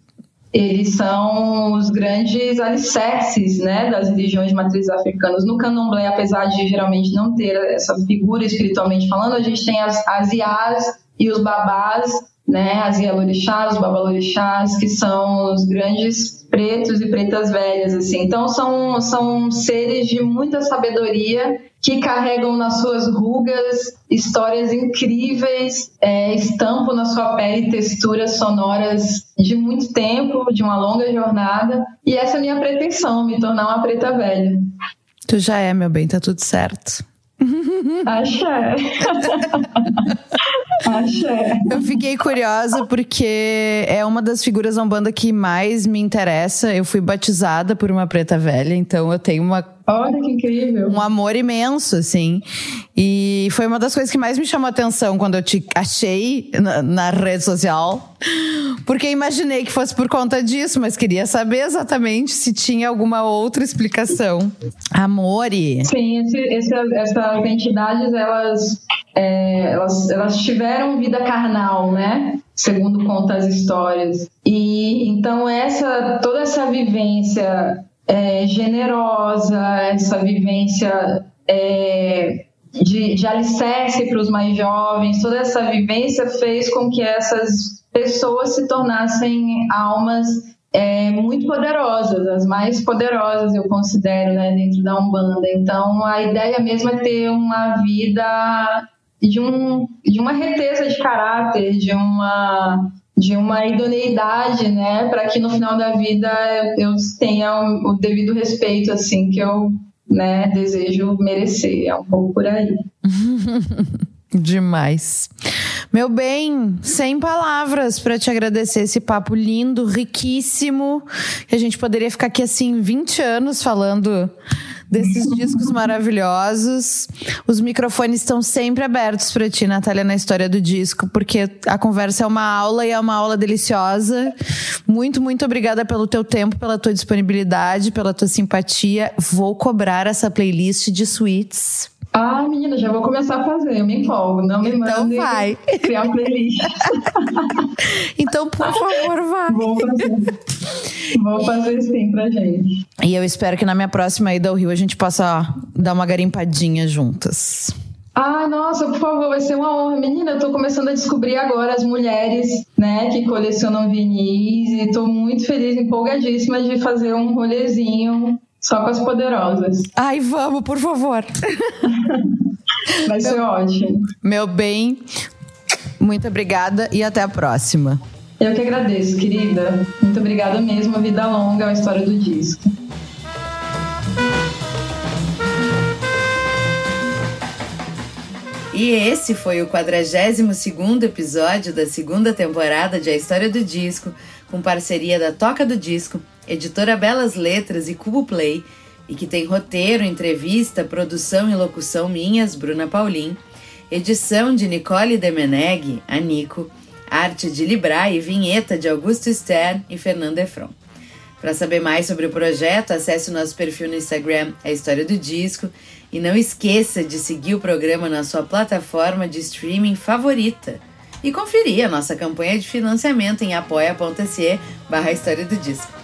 Eles são os grandes alicerces né, das religiões de matrizes africanas. No candomblé, apesar de geralmente não ter essa figura espiritualmente falando, a gente tem as, as iás e os babás né, as Yalorixás, os Babalorixás, que são os grandes pretos e pretas velhas, assim. Então são, são seres de muita sabedoria que carregam nas suas rugas histórias incríveis, é, estampam na sua pele texturas sonoras de muito tempo, de uma longa jornada. E essa é a minha pretensão, me tornar uma preta velha. Tu já é, meu bem, tá tudo certo. Axé. Eu fiquei curiosa porque é uma das figuras da Umbanda que mais me interessa. Eu fui batizada por uma preta velha, então eu tenho uma Olha que incrível. Um amor imenso, assim. E foi uma das coisas que mais me chamou a atenção quando eu te achei na, na rede social. Porque imaginei que fosse por conta disso, mas queria saber exatamente se tinha alguma outra explicação. Amore. Sim, esse, esse, essas entidades, elas, é, elas, elas tiveram vida carnal, né? Segundo conta as histórias. E então essa toda essa vivência é, generosa, essa vivência é, de, de alicerce para os mais jovens, toda essa vivência fez com que essas pessoas se tornassem almas é, muito poderosas, as mais poderosas eu considero né, dentro da Umbanda. Então a ideia mesmo é ter uma vida de, um, de uma reteza de caráter, de uma de uma idoneidade, né, para que no final da vida eu tenha o devido respeito, assim, que eu né, desejo merecer. É um pouco por aí. Demais. Meu bem, sem palavras para te agradecer esse papo lindo, riquíssimo. Que a gente poderia ficar aqui assim 20 anos falando desses discos maravilhosos. Os microfones estão sempre abertos para ti, Natália, na história do disco, porque a conversa é uma aula e é uma aula deliciosa. Muito, muito obrigada pelo teu tempo, pela tua disponibilidade, pela tua simpatia. Vou cobrar essa playlist de suítes ah, menina, já vou começar a fazer, eu me empolgo. Não me então vai. criar playlist. então, por favor, vai. Vou fazer. Vou fazer sim pra gente. E eu espero que na minha próxima ida ao Rio a gente possa dar uma garimpadinha juntas. Ah, nossa, por favor, vai ser uma honra. Menina, eu tô começando a descobrir agora as mulheres, né, que colecionam vinis e tô muito feliz, empolgadíssima de fazer um rolezinho só com as poderosas. Ai, vamos, por favor. Vai ser meu, ótimo. Meu bem, muito obrigada e até a próxima. Eu que agradeço, querida. Muito obrigada mesmo. Vida longa, a história do disco. E esse foi o 42º episódio da segunda temporada de A História do Disco, com parceria da Toca do Disco, editora Belas Letras e Cubo Play, e que tem roteiro, entrevista, produção e locução minhas, Bruna Paulin, edição de Nicole Demeneg, a Nico, arte de Libra e vinheta de Augusto Stern e Fernando Efron. Para saber mais sobre o projeto, acesse o nosso perfil no Instagram, A História do Disco, e não esqueça de seguir o programa na sua plataforma de streaming favorita e conferir a nossa campanha de financiamento em apoia.se barra História do Disco